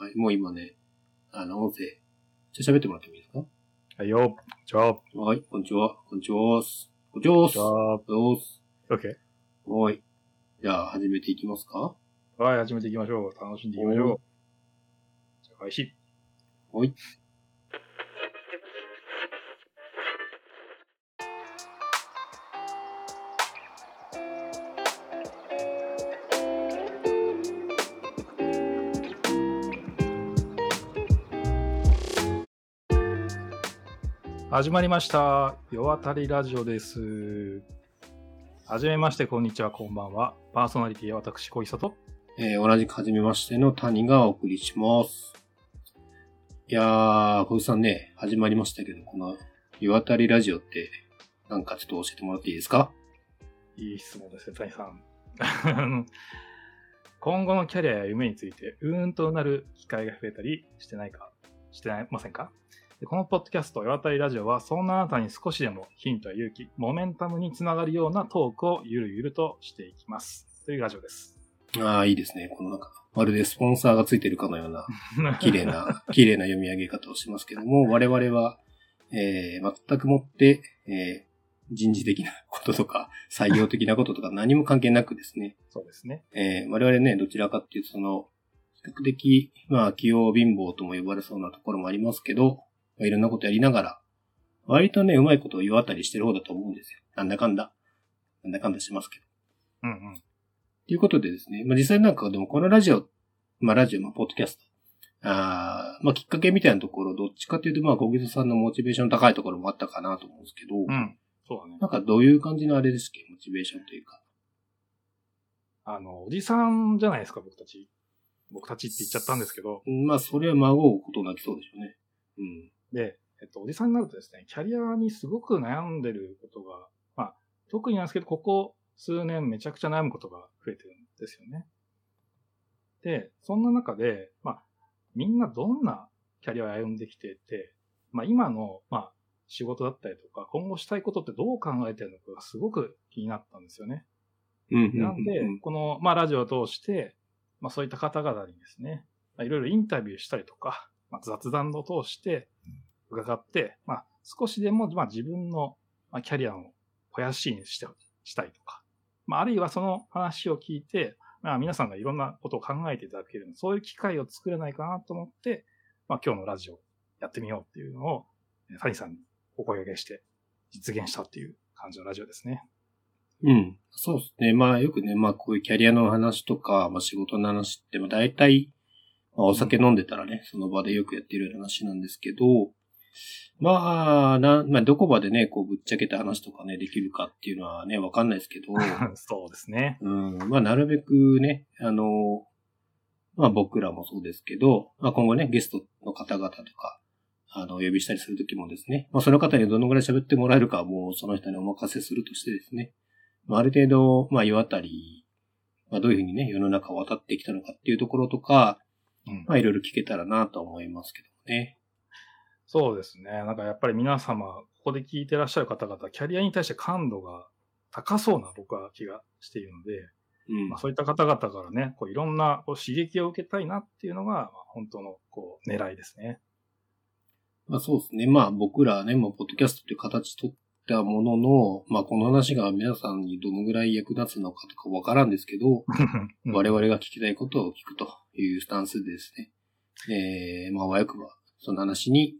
はい、もう今ね、あの、音声、ちょっと喋ってもらってもいいですか？はいよ。じゃあ、はい、こんにちは。こんにちは。こんにちは。じゃあ、どうす。OK。はい。じゃあ、始めていきますか？はい、始めていきましょう。楽しんでいきましょう。じゃあ、開始。はい。始まりました。夜渡りラジオです。はじめまして、こんにちは、こんばんは。パーソナリティは私、小磯と。えー同じく初めましての谷がお送りします。いやー、小石さんね、始まりましたけど、この、湯渡りラジオって、なんかちょっと教えてもらっていいですか？いい質問ですね、谷さん。今後のキャリアや夢について、うーんとうなる機会が増えたりしてないか、してないませんか？でこのポッドキャスト、夜渡りラジオは、そんなあなたに少しでもヒントや勇気、モメンタムにつながるようなトークをゆるゆるとしていきます。というラジオです。あー、いいですね。このなんか、まるでスポンサーがついてるかのような、綺麗な、綺麗な読み上げ方をしますけども、我々は、えー、全くもって、えー、人事的なこととか、採用的なこととか何も関係なくですね、そうですね。えー、我々ね、どちらかっていうと、その、比較的、まあ、器用貧乏とも呼ばれそうなところもありますけど、まあ、いろんなことやりながら、割とね、うまいことを言わたりしてる方だと思うんですよ。なんだかんだ。なんだかんだしますけど。うんうん。ということでですね、まあ、実際なんかでもこのラジオ、まあ、ラジオ、まあ、ポッドキャスト、あーまあ、きっかけみたいなところ、どっちかというと、まあ、小木戸さんのモチベーション高いところもあったかなと思うんですけど、うん。そうだね。なんかどういう感じのあれですっけ、モチベーションというか。あの、おじさんじゃないですか、僕たち。僕たちって言っちゃったんですけど。まあ、それは孫うことなきそうでしょうね。じさんになるとですね、キャリアにすごく悩んでることが、まあ、特になんですけど、ここ数年めちゃくちゃ悩むことが増えてるんですよね。で、そんな中で、まあ、みんなどんなキャリアを歩んできてて、まあ、今の、まあ、仕事だったりとか、今後したいことってどう考えてるのかがすごく気になったんですよね。なんで、この、まあ、ラジオを通して、まあ、そういった方々にですね、まあ、いろいろインタビューしたりとか、まあ、雑談を通して伺って、まあ、少しでも、まあ、自分の、まあ、キャリアを肥やしにして、したいとか、まあ、あるいはその話を聞いて、まあ、皆さんがいろんなことを考えていただける、そういう機会を作れないかなと思って、まあ、今日のラジオやってみようっていうのを、え谷さんにお声掛けして実現したっていう感じのラジオですね。うん。そうですね。まあよくね、まあこういうキャリアの話とか、まあ仕事の話って、まあ大体、まあお酒飲んでたらね、その場でよくやってる話なんですけど、まあ、な、まあどこまでね、こうぶっちゃけた話とかね、できるかっていうのはね、わかんないですけど、そうですね。うん、まあなるべくね、あの、まあ僕らもそうですけど、まあ今後ね、ゲストの方々とか、あの、お呼びしたりするときもですね、まあその方にどのぐらい喋ってもらえるかはもうその人にお任せするとしてですね、まあある程度、まあ世あたり、まあどういうふうにね、世の中を渡ってきたのかっていうところとか、うんまあいろいろ聞けたらなと思いますけどね。そうですね。なんかやっぱり皆様、ここで聞いてらっしゃる方々、キャリアに対して感度が高そうな僕は気がしているので、うんまあ、。そういった方々からね、こういろんなこう刺激を受けたいなっていうのが、まあ、本当のこう狙いですね。まあそうですね。まあ僕らはね、もうポッドキャストという形取ったものの、まあこの話が皆さんにどのぐらい役立つのかとかわからんですけど、うん我々が聞きたいことを聞くというスタンスでですね、えー、まあ、わよくば、その話に、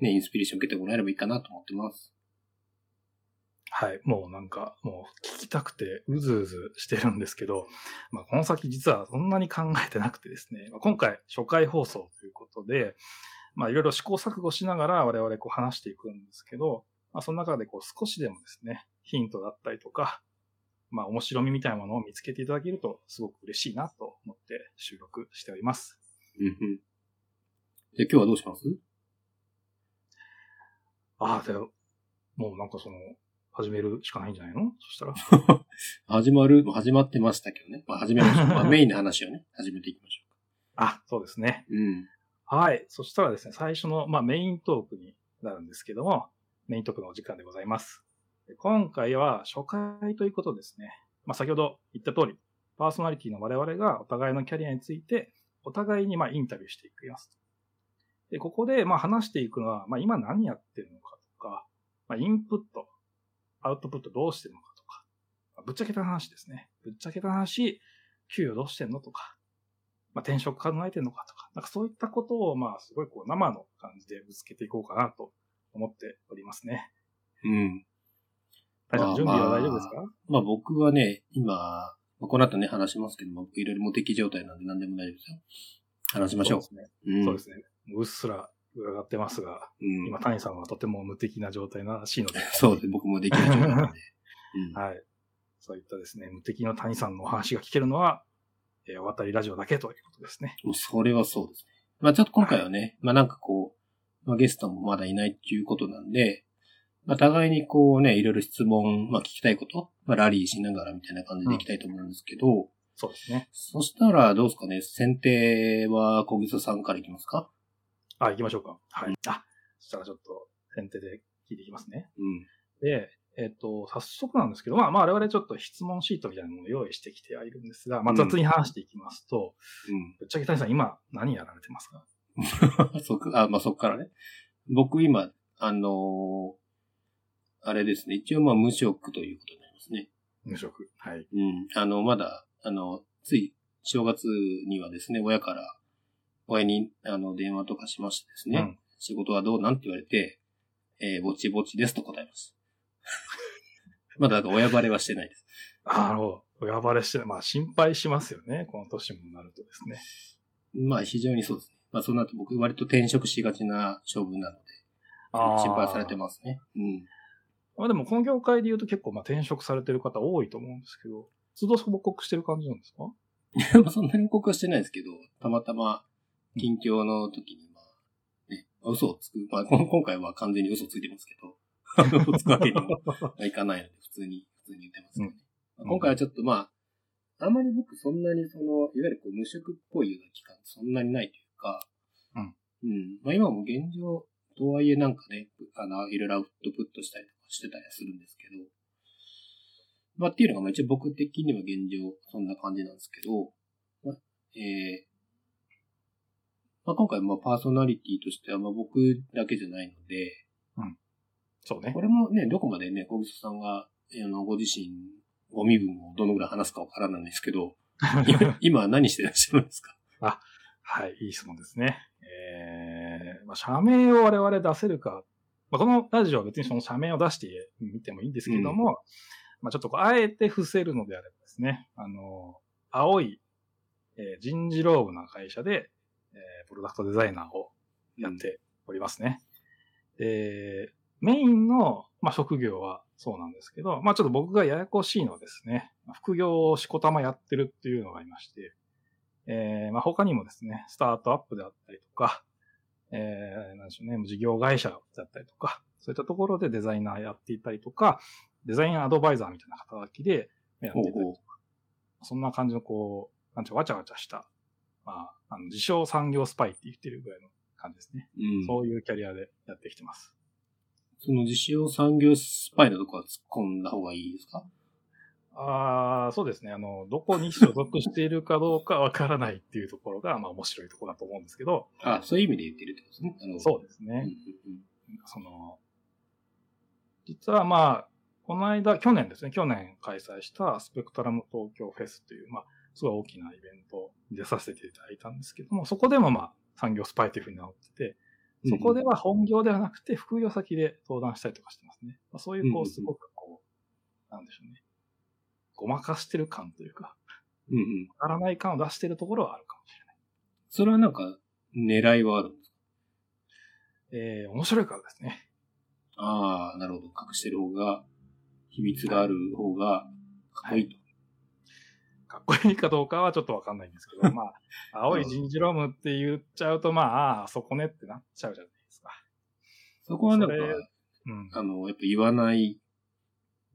ね、インスピレーション受けてもらえればいいかなと思ってます。はい。もうなんか、もう聞きたくてうずうずしてるんですけど、まあ、この先実はそんなに考えてなくてですね、まあ、今回初回放送ということで、まあいろいろ試行錯誤しながら我々こう話していくんですけど、まあその中でこう少しでもですね、ヒントだったりとか、まあ面白みみたいなものを見つけていただけるとすごく嬉しいなと思って収録しております。うんうん。で、今日はどうします？ああ、でも、もうなんかその、始めるしかないんじゃないの？そしたら。始まる、始まってましたけどね。まあ始めましょう。まあ メインの話をね、始めていきましょあ、そうですね。う。うん。はい。そしたらですね、最初の、まあ、メイントークになるんですけども、メイントークのお時間でございます。で今回は初回ということですね。まあ、先ほど言った通り、パーソナリティの我々がお互いのキャリアについて、お互いにまあインタビューしていきますと。で、ここでまあ話していくのは、まあ今何やってるのかとか、まあインプット、アウトプットどうしてるのかとか、まあぶっちゃけた話ですね。ぶっちゃけた話、給与どうしてんのとか、まあ転職考えてんのかとか、なんかそういったことをまあすごいこう生の感じでぶつけていこうかなと思っておりますね。うん。大さん、準備は大丈夫ですか、まあ僕はね、今、まあこの後ね話しますけども、僕いろいろ無敵状態なんで何でも大丈夫ですよ。話しましょう。そうですね。うんそうですね。うっすら伺ってますが、うん今、谷さんはとても無敵な状態らしいので、そうです。僕もできる状態なんで。うんはい。そういったですね、無敵の谷さんのお話が聞けるのは、えー、お渡りラジオだけということですね。もうそれはそうですね。まあちょっと今回はね、まあなんかこう、まあゲストもまだいないっていうことなんで、まあ互いにこうね、いろいろ質問、まあ聞きたいこと、まあラリーしながらみたいな感じでいきたいと思うんですけど、そうですね。そしたらどうですかね、選定は小木曽さんからいきますか？あ、行きましょうか。はい。あ、そしたらちょっと先手で聞いていきますね。うん。で、えっ、と、早速なんですけど、まあ、まあ、我々ちょっと質問シートみたいなものを用意してきてはいるんですが、まあ、雑に話していきますと、ぶっちゃけ谷さん今何やられてますか？うん。そっか、あ、まあそっからね。僕今、あのーあれですね、一応まあ無職ということになりますね。無職。はい。うん。あの、まだ、あの、つい正月にはですね、親から、親に、あの、電話とかしましてですね、うん仕事はどうなんて言われて、えーぼちぼちですと答えます。まだ親バレはしてないです。あなるほど。親バレして、まあ、心配しますよね。この年もなるとですね。まあ非常にそうですね。まあそうなると僕割と転職しがちな勝負なので、心配されてまますね。うん。まあでも、この業界で言うと結構、まあ、転職されてる方多いと思うんですけど、都度報告してる感じなんですか？まあそんなに報告はしてないですけど、たまたま近況の時に、まあ、ね、嘘をつく。まあ、今回は完全に嘘ついてますけど、つくわけにもいかないので、普通に、普通に言ってますけどね。まあ今回はちょっとまあ、あまり僕そんなにその、いわゆるこう無職っぽいような期間そんなにないというか、うん。うん。まあ今も現状、とはいえなんかね、あの、いろいろアウトプットしたりとかしてたりはするんですけど、まあっていうのがまあ一応僕的には現状そんな感じなんですけど、まあ、えーまあ今回まあパーソナリティとしてはまあ僕だけじゃないので、そうねこ。れもね、どこまでね、小木さんが、あの、ご自身、ご身分をどのぐらい話すかわからないんですけど、今何してらっしゃるんですか？はい、いい質問ですね。えー、まあ、社名を我々出せるか。まあ、このラジオは別にその社名を出してみてもいいんですけども、まあ、ちょっとこう、あえて伏せるのであればですね、あの、青い、えー人事労務な会社で、えープロダクトデザイナーをやっておりますね。で、メインの、まあ、職業はそうなんですけど、まあ、ちょっと僕がややこしいのはですね、副業をしこたまやってるっていうのがありまして、えーまあ、他にもですね、スタートアップであったりとか、えー、なんでしょうね、事業会社だったりとか、そういったところでデザイナーやっていたりとか、デザインアドバイザーみたいな肩書きでやっていたりとか、ほうほそんな感じのこう、なんていうかわちゃわちゃした、まあ、あの自称産業スパイって言ってるぐらいの感じですね。うん。そういうキャリアでやってきてます。その自称産業スパイのとこは突っ込んだ方がいいですか？ああ、そうですね。あの、どこに所属しているかどうかわからないっていうところが、まあ面白いところだと思うんですけど、あ、そういう意味で言ってるってことですね。そうですね。その、実はまあ、この間、去年ですね、去年開催したスペクトラム東京フェスという、まあ、すごい大きなイベントに出させていただいたんですけども、そこでもまあ、産業スパイというふうに名乗ってて、そこでは本業ではなくて副業先で登壇したりとかしてますね。まあ、そういう、こう、すごくこう、なんでしょうね。ごまかしてる感というか、うんうん。わからない感を出してるところはあるかもしれない。それはなんか、狙いはあるんですか？えー、面白いからですね。ああ、なるほど。隠してる方が、秘密がある方が、かっこいいと。かっこいいかどうかはちょっとわかんないんですけど、まあ、青い人事ロームって言っちゃうと、まあ、ああ、そこねってなっちゃうじゃないですか。そこはなんかうん。あの、やっぱ言わない、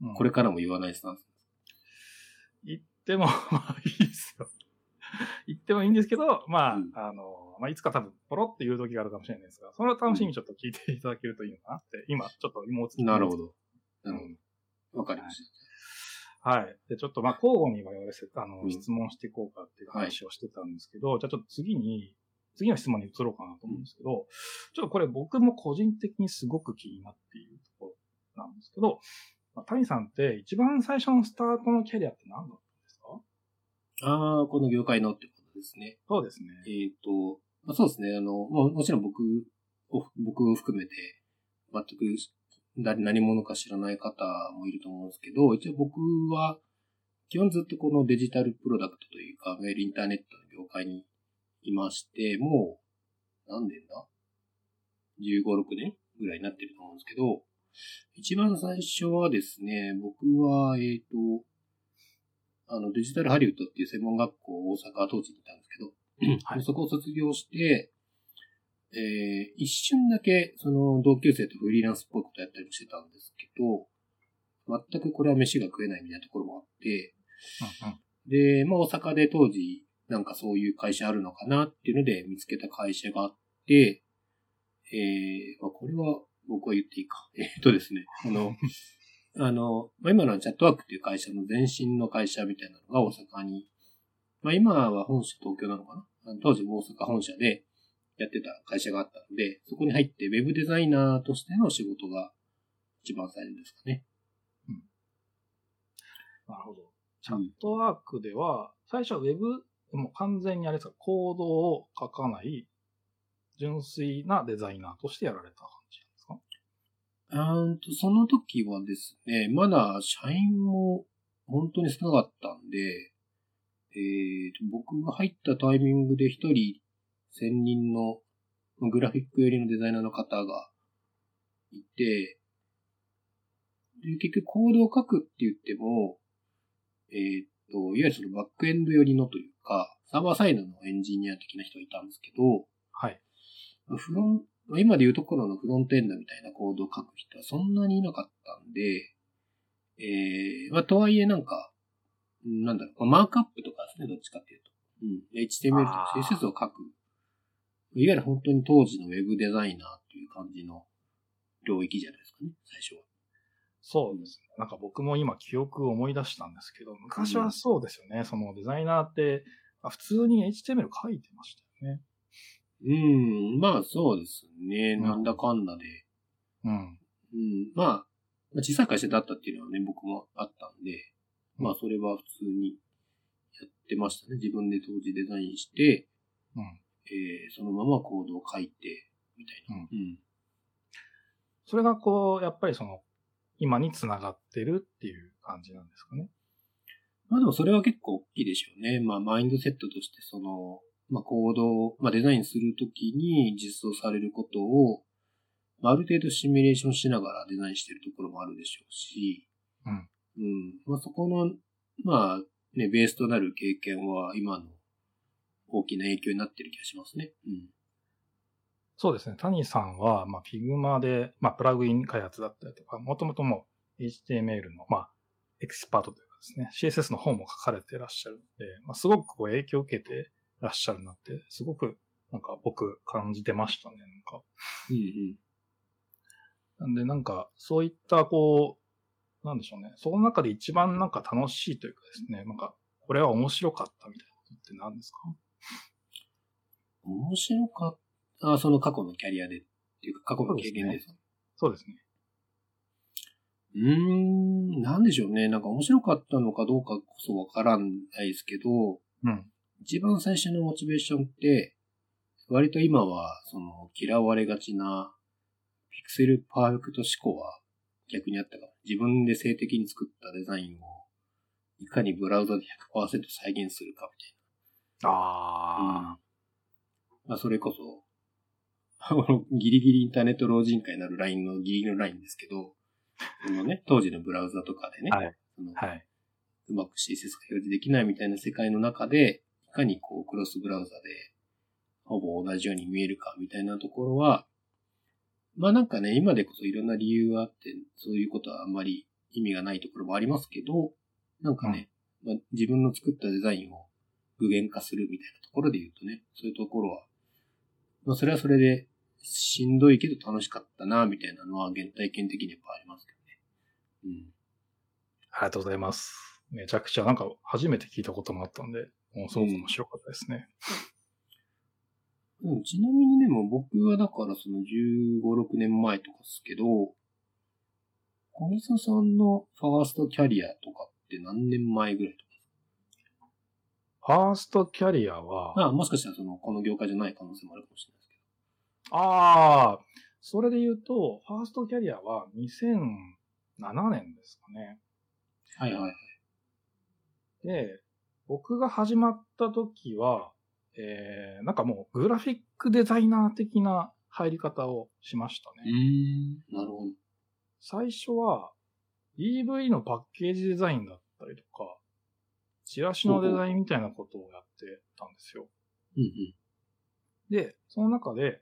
うんこれからも言わないスタンス。言っても、まあ、いいですよ。言ってもいいんですけど、まあ、うんあの、まあ、いつか多分、ポロって言う時があるかもしれないですが、それを楽しみにちょっと聞いていただけるといいのかなって、今、ちょっと芋をつきなるほど。うなるほん。ど。わかりましはい。で、ちょっとまあ交互に我々せあの、うん質問していこうかっていう話をしてたんですけど、じゃあちょっと次に、次の質問に移ろうかなと思うんですけど、ちょっとこれ僕も個人的にすごく気になっているところなんですけど、まあ、谷さんって一番最初のスタートのキャリアって何だったんですか？ああ、この業界のってことですね。そうですね。えっ、と、まあ、そうですね。あの、まあ、もちろん僕を、僕を含めて、全く誰何者か知らない方もいると思うんですけど、一応僕は、基本ずっとこのデジタルプロダクトというか、いわゆるインターネットの業界にいまして、もう、何年だ ?15、6年ぐらいになってると思うんですけど、一番最初はですね、僕は、えっ、と、あの、デジタルハリウッドっていう専門学校、大阪当時にいたんですけど、はいそこを卒業して、えー一瞬だけ、その同級生とフリーランスっぽいことやったりもしてたんですけど、全くこれは飯が食えないみたいなところもあって、うんうん。で、まあ大阪で当時、なんかそういう会社あるのかなっていうので見つけた会社があって、えー、まあこれは僕は言っていいか。えーっとですね、あの、あの、まあ、今のはチャットワークっていう会社の前身の会社みたいなのが大阪に、まあ今は本社東京なのかな？当時大阪本社でやってた会社があったので、そこに入ってウェブデザイナーとしての仕事が一番最初ですかね。なるほど。チャットワークでは、最初はウェブ、もう完全にあれですか、コードを書かない、純粋なデザイナーとしてやられた感じなんですか？あーんと、その時はですね、まだ社員も本当に少なかったんで、えーと、僕が入ったタイミングで一人専任のグラフィック寄りのデザイナーの方がいて、で、結局コードを書くって言っても、えーと、いわゆるそのバックエンド寄りのというか、サーバーサイドのエンジニア的な人がいたんですけど、はい。フロン、今でいうところのフロントエンドみたいなコードを書く人はそんなにいなかったんで、えー、まあ、とはいえなんか、うんなんだろう、まあマークアップとかですね、どっちかっていうと。うん。HTML とか CSS を書く。いわゆる本当に当時のウェブデザイナーっていう感じの領域じゃないですかね、最初は。そうですね。なんか僕も今記憶を思い出したんですけど、昔はそうですよね。そのデザイナーって、あ普通に HTML 書いてましたよね。うん、まあそうですね、うんなんだかんだで。うん。うん、まあ、まあ小さい会社だったっていうのはね、僕もあったんで、まあそれは普通にやってましたね。自分で当時デザインして、うん。えーそのままコードを書いて、みたいな。うんうん。それがこう、やっぱりその、今につながってるっていう感じなんですかね。まあでもそれは結構大きいでしょうね。まあマインドセットとしてその、まあコードを、まあデザインするときに実装されることを、まあある程度シミュレーションしながらデザインしてるところもあるでしょうし、うん。うん。まあそこの、まあね、ベースとなる経験は今の大きな影響になってる気がしますね。うん。そうですね。谷さんは、まあ、Figma で、まあ、プラグイン開発だったりとか、もともともう HTML の、まあ、エキスパートというかですね、CSS の本も書かれてらっしゃるので、まあ、すごくこう影響を受けてらっしゃるなって、すごく、なんか僕感じてましたね。なんか。うんうん。なんで、なんか、そういった、こう、なんでしょうね。その中で一番なんか楽しいというかですね、なんか、これは面白かったみたいなことって何ですか？面白かった。あ、その過去のキャリアでっていうか過去の経験ですかそうですね。うーん、なんでしょうね。なんか面白かったのかどうかこそわからないですけど、うん。一番最初のモチベーションって、割と今は、その、嫌われがちな、ピクセルパーフェクト思考は逆にあったから、自分で性的に作ったデザインを、いかにブラウザで100%再現するかみたいな。あまあ、それこそ、ギリギリインターネット老人会になるラインのギリギリのラインですけど、そのね、当時のブラウザとかでね、はいそのあ。はい。うまく CSS が表示できないみたいな世界の中で、いかにこう、クロスブラウザで、ほぼ同じように見えるかみたいなところは、まあなんかね、今でこそいろんな理由があって、そういうことはあんまり意味がないところもありますけど、なんかね、まあ、自分の作ったデザインを具現化するみたいなところで言うとね、そういうところは、まあそれはそれでしんどいけど楽しかったな、みたいなのは原体験的にやっぱありますけどね。うん。ありがとうございます。めちゃくちゃなんか初めて聞いたこともあったんで、もうすごく面白かったですね。うん、ちなみにね、もう僕はだからその15、6年前とかですけど、小木佐さんのファーストキャリアとかって何年前ぐらいとファーストキャリアは、かあもしかしたらその、この業界じゃない可能性もあるかもしれないですけああ、それで言うと、ファーストキャリアは2007年ですかね。ど。はいはいはい。で、僕が始まった時は、えー、なんかもうグラフィックデザイナー的な入り方をしましたね。うーん、なるほど。最初は EV のパッケージデザインだったりとか、チラシのデザインみたいなことをやってたんですよ。うんうん。で、その中で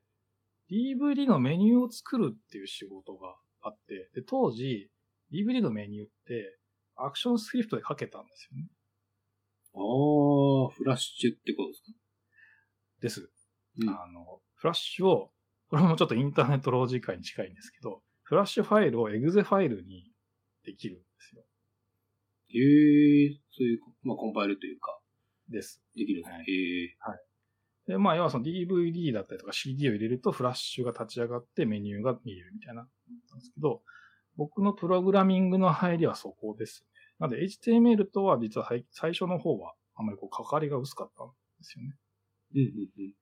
DVD のメニューを作るっていう仕事があって、で、当時 DVD のメニューってアクションスクリプトで書けたんですよね。ああ、フラッシュってことですか？です。うんあの、フラッシュを、これもちょっとインターネットロジカルに近いんですけど、フラッシュファイルをエグゼファイルにできるんですよ。へえ、そういう、まあ、コンパイルというか、です。できるんですね。はいへえ。で、まあ、要はその DVD だったりとか CD を入れるとフラッシュが立ち上がってメニューが見えるみたいな、なんですけど、僕のプログラミングの入りはそこですね。なので HTML とは実は最最初の方はあんまりこう関わりが薄かったんですよね。うんうんうん。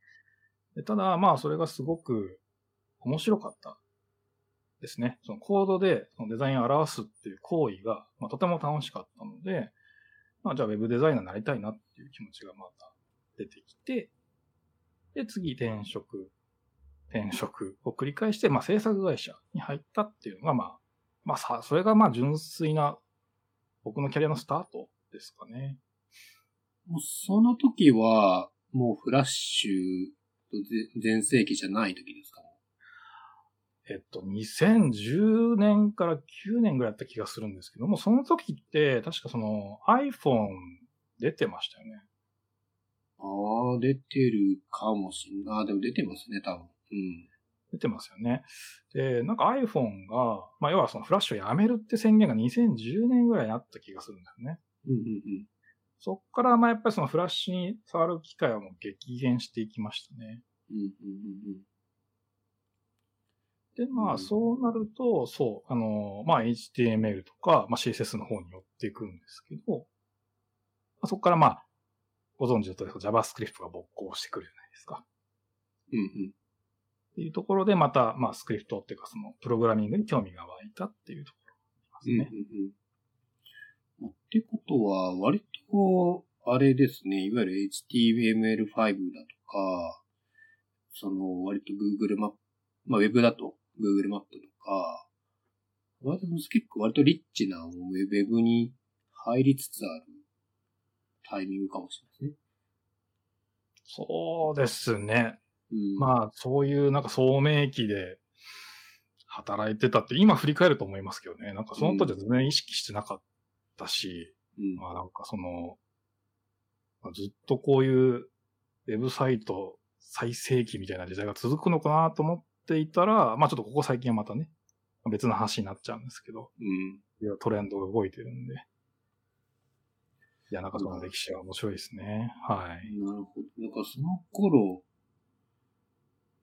でただ、まあ、それがすごく面白かったですね。そのコードでそのデザインを表すっていう行為が、まあ、とても楽しかったので、まあ、じゃあウェブデザイナーになりたいなっていう気持ちがまた出てきて、で、次転職、転職を繰り返して、まあ、制作会社に入ったっていうのが、まあ、まあさ、それがまあ純粋な僕のキャリアのスタートですかね。もうその時は、もうフラッシュと全盛期じゃない時ですかねえっと、2010年から9年ぐらいだった気がするんですけども、その時って、確かその iPhone 出てましたよね。ああ、出てるかもしんない。ああ、でも出てますね、多分。うん。出てますよね。で、なんか iPhone が、まあ要はそのフラッシュをやめるって宣言が2010年ぐらいにあった気がするんだよね。うんうんそっからまあやっぱりそのフラッシュに触る機会はもう激減していきましたね。うん。うんうんで、まあうんそうなると、そう、あの、まあ HTML とか、まあ CSS の方に寄っていくんですけど、まあ、そこからまあ、ご存知の通り JavaScript が勃興してくるじゃないですか。うん。うんっていうところで、また、まあ、スクリプトっていうか、その、プログラミングに興味が湧いたっていうところうん。ですね。うんうん。ってことは、割と、あれですね、いわゆる HTML5 だとか、その、割と Google マップ、まあ Web だと Google マップとか、割と結構割とリッチな Web に入りつつあるタイミングかもしれないですね。そうですね。うん、まあ、そういう、なんか、聡明期で働いてたって、今振り返ると思いますけどね。なんか、その時は全然意識してなかったし、うん、まあ、なんか、その、まあずっとこういう、ウェブサイト最盛期みたいな時代が続くのかなと思っていたら、まあ、ちょっとここ最近はまたね、別の話になっちゃうんですけど、うん。いやトレンドが動いてるんで。いや、なんかその歴史は面白いですね。はい。なるほど。なんかその頃、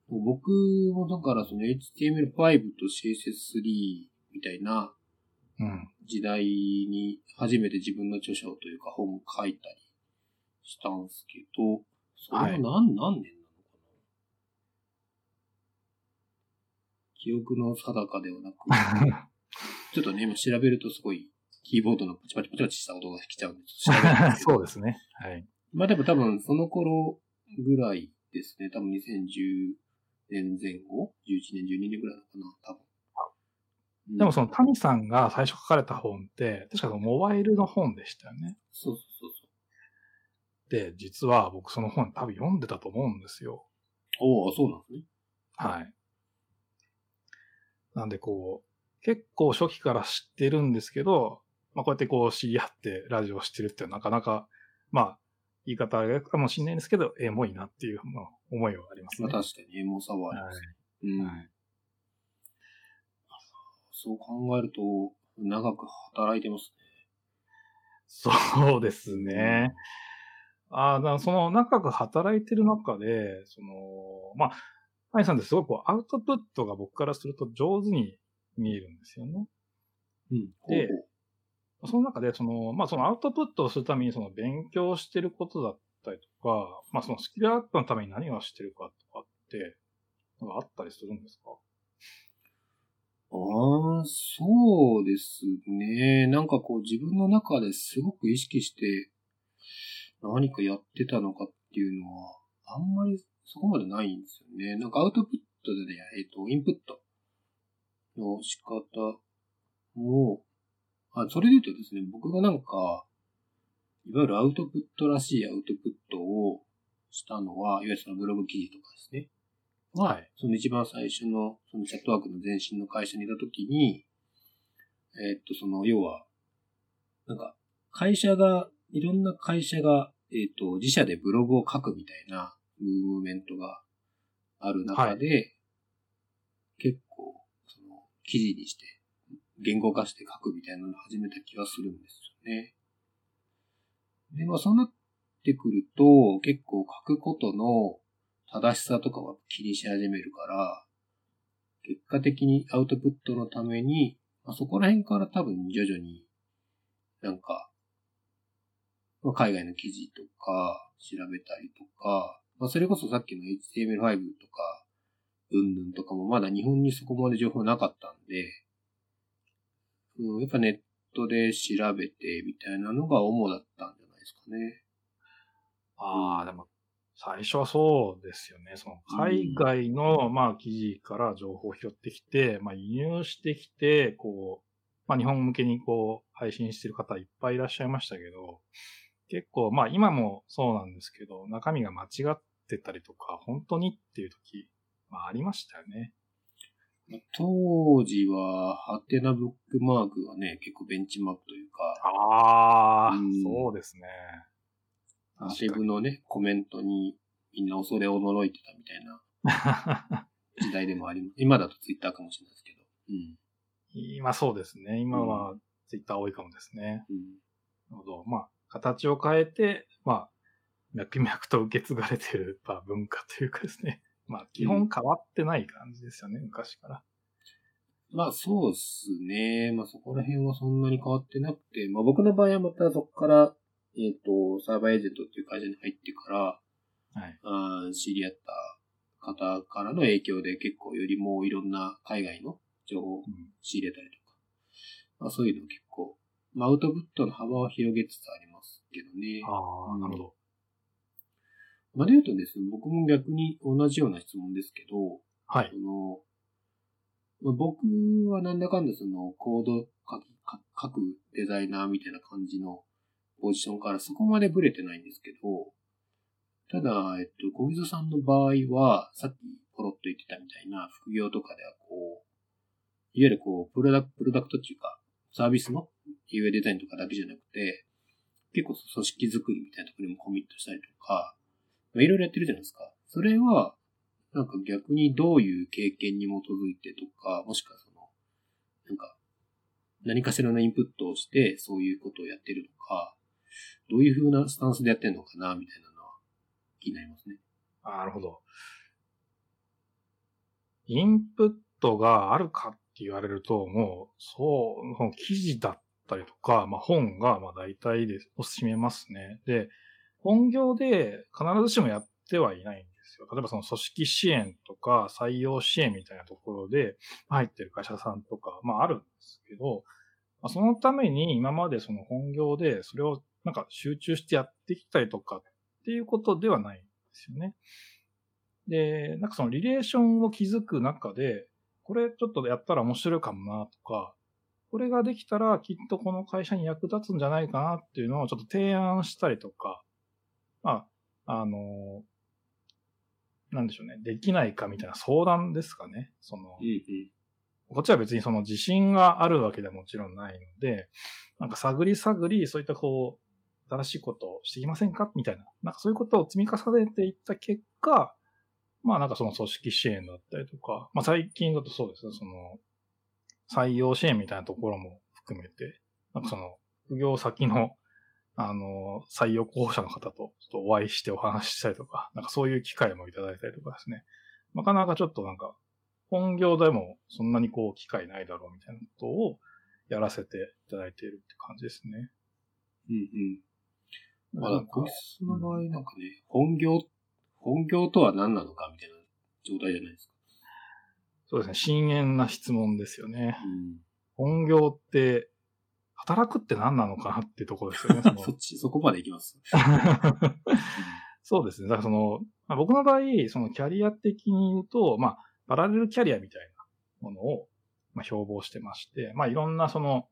僕もだからその HTML5 と CSS3 みたいなうん。時代に初めて自分の著書というか本を書いたりしたんですけど、それは何,、何年なのかな記憶の定かではなく、ちょっとね、今調べるとすごいキーボードのパチパチパチパチした音が来ちゃうんです。そうですね。はい。まあでも多分その頃ぐらいですね。多分2010年前後 ?11 年、12年ぐらいなのかな？多分。うんでもその谷さんが最初書かれた本って、確かそのモバイルの本でしたよね。そうそうそうそう。で、実は僕その本多分読んでたと思うんですよ。おおそうなんですね。はい。なんでこう、結構初期から知ってるんですけど、まあこうやってこう知り合ってラジオをしてるってなかなか、まあ、言い方あれかもしれないんですけど、エモいなっていう、まあ、思いはありますね。まあ確かにエモさはあります。うんはい。そう考えると、長く働いてますそうですね。ああ、その長く働いてる中で、その、まあ、アイさんってすごくこうアウトプットが僕からすると上手に見えるんですよね。うん。でその中で、その、まあ、そのアウトプットをするために、その勉強してることだったりとか、まあ、そのスキルアップのために何をしてるかとかって、なんかあったりするんですか？ああ、そうですね。なんかこう自分の中ですごく意識して何かやってたのかっていうのは、あんまりそこまでないんですよね。なんかアウトプットでね、えっ、と、インプットの仕方も、あ、それで言うとですね、僕がなんか、いわゆるアウトプットらしいアウトプットをしたのは、いわゆるそのブログ記事とかですね。は、はいその一番最初の、そのチャットワークの前身の会社にいたときに、えーっと、その、要は、なんか、会社が、いろんな会社が、えーっと、自社でブログを書くみたいなムーブメントがある中で、結構、その、記事にして、言語化して書くみたいなのを始めた気がするんですよね。で、まあ、そうなってくると、結構書くことの正しさとかは気にし始めるから、結果的にアウトプットのために、まあ、そこら辺から多分徐々になんか、まあ、海外の記事とか調べたりとか、まあ、それこそさっきの HTML5 とか、うんぬんとかもまだ日本にそこまで情報なかったんで、うん、やっぱネットで調べてみたいなのが主だったんじゃないですかね。ああ、でも、最初はそうですよね。その海外の、まあ、記事から情報を拾ってきて、まあ、輸入してきて、こう、まあ、日本向けにこう、配信してる方いっぱいいらっしゃいましたけど、結構、まあ、今もそうなんですけど、中身が間違ってたりとか、本当にっていう時、まあ、ありましたよね。当時は、ハテナブックマークがね、結構ベンチマークというか、ああ、うんそうですね。ハテブのね、コメントにみんな恐れ驚いてたみたいな 時代でもあります。今だとツイッターかもしれないですけど。うん。今そうですね。今はツイッター多いかもですね。うん。なるほど。まあ、形を変えて、まあ、脈々と受け継がれてる、まあ、文化というかですね。まあ、基本変わってない感じですよね、昔から。まあそうですね。まあそこら辺はそんなに変わってなくて、まあ僕の場合はまたそこから、えっ、と、サーバーエージェントっていう会社に入ってから、はい。あー知り合った方からの影響で結構よりもいろんな海外の情報をうん仕入れたりとか、まあそういうの結構、まあアウトプットの幅を広げつつありますけどね。ああ、なるほど。まあで言うとですね、僕も逆に同じような質問ですけど、はいそ。の、まあ、僕はなんだかんだそのコード書き書書くデザイナーみたいな感じのポジションからそこまでブレてないんですけど、ただ、えっと、小水さんの場合は、さっきポロッと言ってたみたいな副業とかではこう、いわゆるこう、プロダクプロダクトっていうか、サービスの UI デザインとかだけじゃなくて、結構組織作りみたいなところにもコミットしたりとか、まあ、いろいろやってるじゃないですか。それは、なんか逆にどういう経験に基づいてとか、もしくはその、なんか、何かしらのインプットをして、そういうことをやってるのか、どういう風なスタンスでやってるのかな、みたいなのは気になりますね。あなるほど。インプットがあるかって言われると、もう、そう、記事だったりとか、まあ本が、まあ大体で、を占めますね。で、本業で必ずしもやってはいないんですよ。例えばその組織支援とか採用支援みたいなところで入ってる会社さんとか、まああるんですけど、まあ、そのために今までその本業でそれをなんか集中してやってきたりとかっていうことではないんですよね。で、なんかそのリレーションを築く中で、これちょっとやったら面白いかもなとか、これができたらきっとこの会社に役立つんじゃないかなっていうのをちょっと提案したりとか、まあ、あの、なんでしょうね。できないかみたいな相談ですかね。その、うんこっちは別にその自信があるわけではもちろんないので、なんか探り探り、そういったこう、新しいことをしていきませんか？みたいな。なんかそういうことを積み重ねていった結果、まあなんかその組織支援だったりとか、まあ最近だとそうですね、その、採用支援みたいなところも含めて、なんかその、副業先のあの、採用候補者の方とちょっとお会いしてお話ししたりとか、なんかそういう機会もいただいたりとかですね。なかなかちょっとなんか、本業でもそんなにこう機会ないだろうみたいなことをやらせていただいているって感じですね。うんうん。まあ、こいつの場合なんかね、本業、本業とは何なのかみたいな状態じゃないですか。そうですね。深淵な質問ですよね。うん。本業って、働くって何なのかなっていうところですよね。そのそっち、そこまで行きます。そうですね。だからその、まあ、僕の場合、そのキャリア的に言うと、まあ、パラレルキャリアみたいなものを、まあ、標榜してまして、まあ、いろんなその、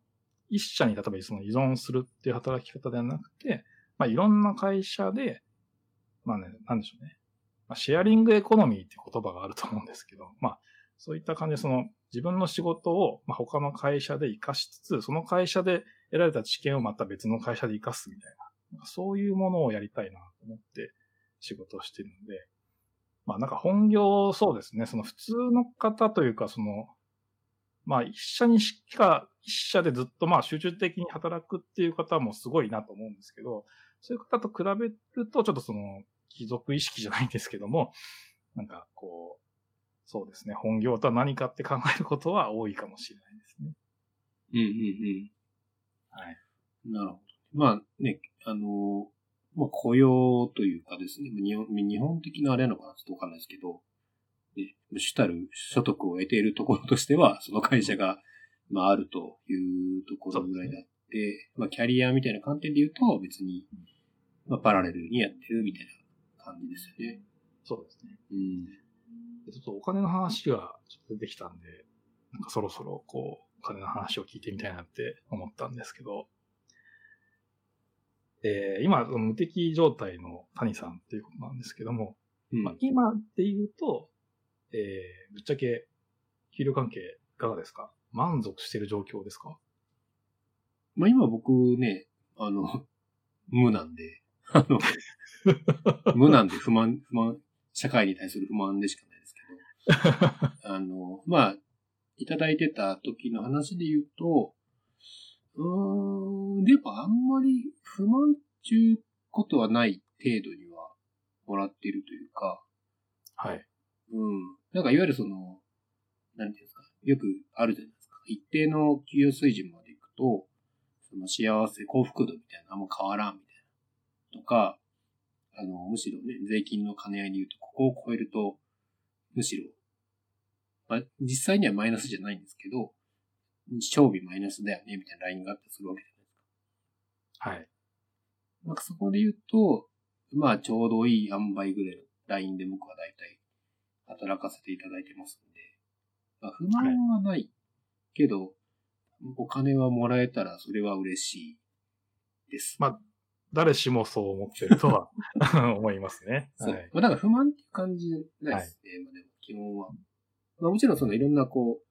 一社に例えばその依存するっていう働き方ではなくて、まあ、いろんな会社で、まあね、なんでしょうね。まあ、シェアリングエコノミーっていう言葉があると思うんですけど、まあ、そういった感じでその、自分の仕事を、まあ、他の会社で活かしつつ、その会社で得られた知見をまた別の会社で活かすみたいな、そういうものをやりたいなと思って仕事をしてるので、まあなんか本業そうですね、その普通の方というか、その、まあ一社にしか、一社でずっとまあ集中的に働くっていう方もすごいなと思うんですけど、そういう方と比べるとちょっとその、貴族意識じゃないんですけども、なんかこう、そうですね、本業とは何かって考えることは多いかもしれないですね。うんうんはい。うん。なるほど。まあね、あの、まあ雇用というかですね、日本日本的なあれなのかなちょっとわかんないですけど、ね、主たる所得を得ているところとしては、その会社が、まああるというところぐらいであって、まあキャリアみたいな観点で言うと別に、まあパラレルにやってるみたいな感じですよね。そうですね。うん。でちょっとお金の話がちょっと出てきたんで、なんかそろそろこう、お金の話を聞いてみたいなって思ったんですけど、えー今、無敵状態の谷さんっていうことなんですけども、うん。まあ、今で言うと、えーぶっちゃけ、給料関係いかがですか？満足している状況ですか？まあ今僕ね、あの、無なんで、あの、無なんで不満、不満、社会に対する不満でしかない あの、まあ、いただいてた時の話で言うと、うーん、でもあんまり不満ちゅうことはない程度にはもらっているというか、はい。うん。なんかいわゆるその、なんていうんですか、よくあるじゃないですか。一定の給与水準までいくと、その幸せ、幸福度みたいなのあんま変わらんみたいな。とか、あの、むしろね、税金の兼ね合いに言うと、ここを超えると、むしろ、まあ、実際にはマイナスじゃないんですけど、賞味マイナスだよね、みたいなラインがあったりするわけじゃないですか。はい。なんかそこで言うと、まあちょうどいい塩梅ぐらいのラインで僕は大体働かせていただいてますんで、まあ、不満はないけど、お金はもらえたらそれは嬉しいです。まあ、誰しもそう思ってるとは 思いますね。そう。はい。まあだから不満っていう感じないですね。まあでも基本は。まあもちろんそのいろんなこう、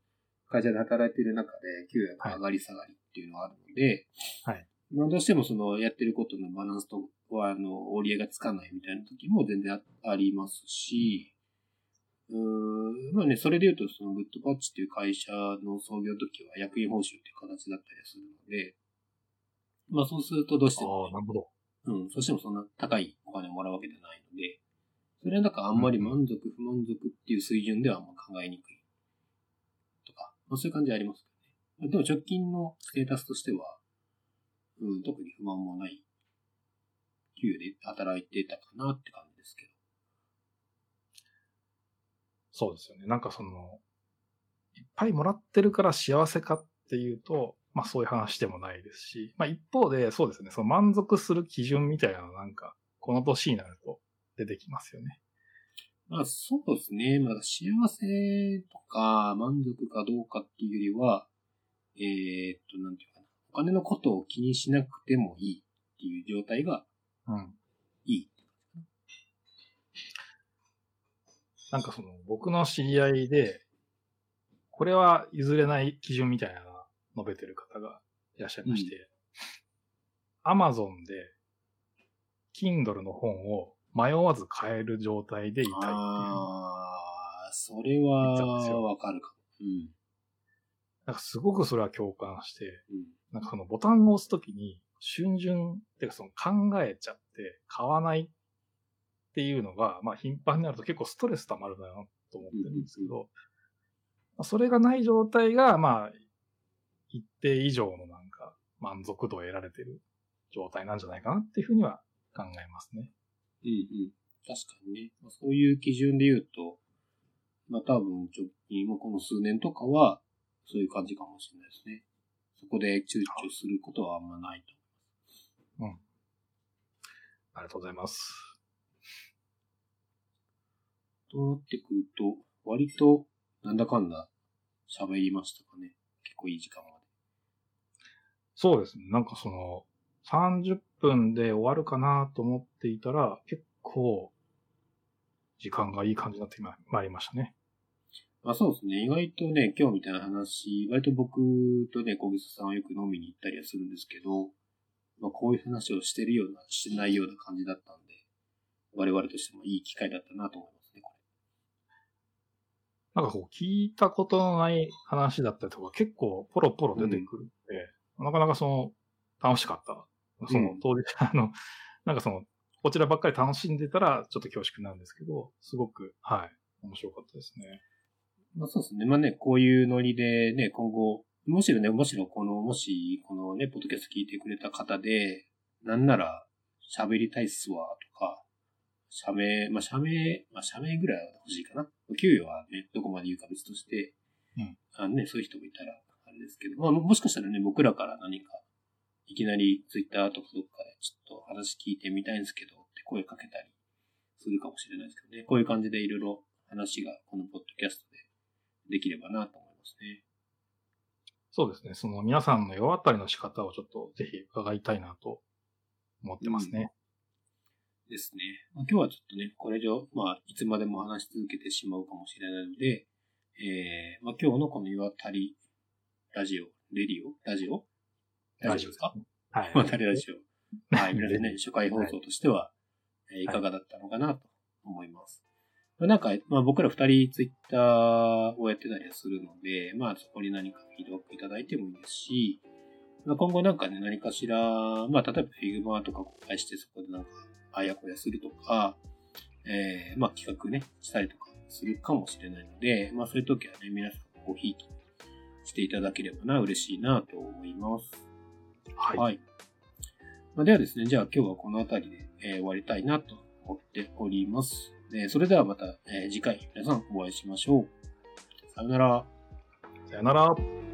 会社で働いている中で給与が上がり下がりっていうのはあるので、はい。まあどうしてもそのやってることのバランスとは、あの、折り合いがつかないみたいな時も全然あありますし、うーん、まあね、それで言うとそのグッドパッチっていう会社の創業時は役員報酬っていう形だったりするので、まあそうするとどうしてもああ、なるほど。うん、そしてもそんな高いお金をもらうわけじゃないので、それはなんかあんまり満足、不満足っていう水準ではあんま考えにくい。とか、まあそういう感じありますけどね。でも直近のステータスとしては、うん、特に不満もない、給与で働いてたかなって感じですけど。そうですよね。なんかその、いっぱいもらってるから幸せかっていうと、まあそういう話でもないですし、まあ一方でそうですね、その満足する基準みたいなのなんか、この年になると出てきますよね。まあそうですね。まあ幸せとか満足かどうかっていうよりは、えーっと、なんていうかな。お金のことを気にしなくてもいいっていう状態がうん。いい。なんかその、僕の知り合いで、これは譲れない基準みたいな述べてる方がいらっしゃいまして、アマゾンで、Kindle の本を迷わず買える状態でいたいっていう。ああ、それはよわかるかも。うん。なんかすごくそれは共感して、うん。なんかそのボタンを押すときに、春巡っていうかその考えちゃって買わないっていうのが、まあ頻繁になると結構ストレス溜まるなと思ってるんですけど、まあそれがない状態が、まあ、一定以上のなんか満足度を得られてる状態なんじゃないかなっていうふうには考えますね。うんうん。確かにね。まあそういう基準で言うと、まあ多分直近もこの数年とかは、そういう感じかもしれないですね。そこで躊躇することはあんまないと。ありがとうございます。となってくると、割と、なんだかんだ喋りましたかね。結構いい時間まで。そうですね。なんかその、30分で終わるかなと思っていたら、結構、時間がいい感じになってままいりましたね。まあそうですね。意外とね、今日みたいな話、割と僕とね、小木さんはよく飲みに行ったりはするんですけど、まあこういう話をしてるような、してないような感じだったんで、我々としてもいい機会だったなと思いますね、こなんかこう、聞いたことのない話だったりとか、結構ポロポロ出てくるんで、なかなかその、楽しかった。そのうん当時、あの、なんかその、こちらばっかり楽しんでたら、ちょっと恐縮なんですけど、すごく、はい、面白かったですね。れ。まあそうですね。まあね、こういうノリでね、今後、むしろね、むしろこの、もし、このね、ポッドキャスト聞いてくれた方で、なんなら、喋りたいっすわ、とか、社名、まあ社名、まあ社名ぐらいは欲しいかな。給与はね、どこまで言うか別として、うんあのね、そういう人もいたら、あれですけど、まあももしかしたらね、僕らから何か、いきなりツイッターとかどっかでちょっと話聞いてみたいんですけどって声かけたりするかもしれないですけどね。こういう感じでいろいろ話がこのポッドキャストでできればなと思いますね。そうですね。その皆さんの世渡りの仕方をちょっとぜひ伺いたいなと思ってますね。ですね。まあ、今日はちょっとね、これ以上、まあ、いつまでも話し続けてしまうかもしれないので、えー、まあ、今日のこの岩渡りラジオ、レディオラジオラジオですか？はい。岩 渡りラジオ。はい、皆さんね、初回放送としては、えーいかがだったのかなと思います。まあなんか、まあ僕ら二人ツイッターをやってたりはするので、まあそこに何かフィードバックいただいてもいいですし、まあ今後なんかね、何かしら、まあ例えば Figma とか公開してそこでなんか、あやこやするとか、えー、まあ企画ね、したりとかするかもしれないので、まあそういう時はね、皆さんごひいきしていただければな、嬉しいなと思います。はい。はい。まあ、ではですね、じゃあ今日はこの辺りで、えー終わりたいなと思っております。えーそれではまた、えー次回皆さんお会いしましょう。さよなら。さよなら。